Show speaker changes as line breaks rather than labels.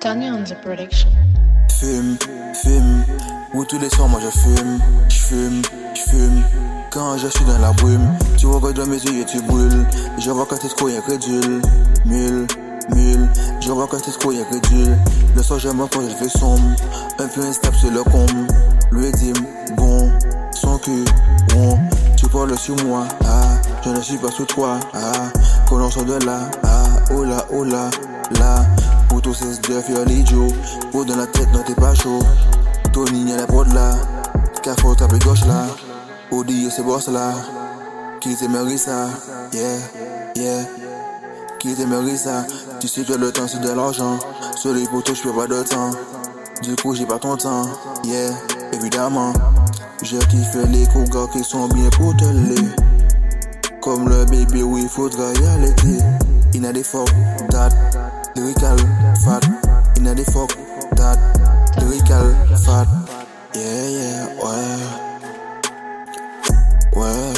Tony on the production.
Fume, fume, où tous les soirs moi je fume, je fume, je fume. Quand je suis dans la brume, tu regardes dans mes yeux et tu brûles. Je vois quand t'es trop incrédule, mule, mule. Je vois quand t'es trop incrédule. Le soir m'en quand je fais sombre, un peu instable sur le comble. Lui dit bon, son cul, bon. Tu parles sur moi, ah, je ne suis pas sous toi, ah. Quand on sort de là, ah, oh là, oh là, là. Pour tous ces deux faire l'idiot, pour dans la tête, non t'es pas chaud. Tony, y'a la prod là, Carrefour tape gauche là. Oublier ces boss là, qui t'aimerait ça, yeah, yeah. Qui t'aimerait ça, tu sais que le temps c'est de l'argent. Sur les poteaux, je pas de temps. Du coup, j'ai pas ton temps, yeah, évidemment. Je kiffe les cougars qui sont bien pour te Comme le bébé où il faudra y aller. Il a des fuck that, lyrical fat. Il a des fuck that, lyrical fat. Yeah, yeah, ouais. Ouais,